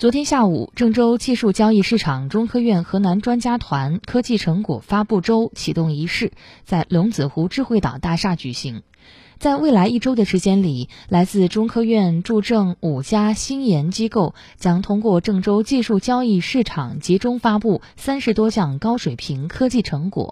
昨天下午，郑州技术交易市场中科院河南专家团科技成果发布周启动仪式在龙子湖智慧岛大厦举行。在未来一周的时间里，来自中科院驻郑五家新研机构将通过郑州技术交易市场集中发布三十多项高水平科技成果。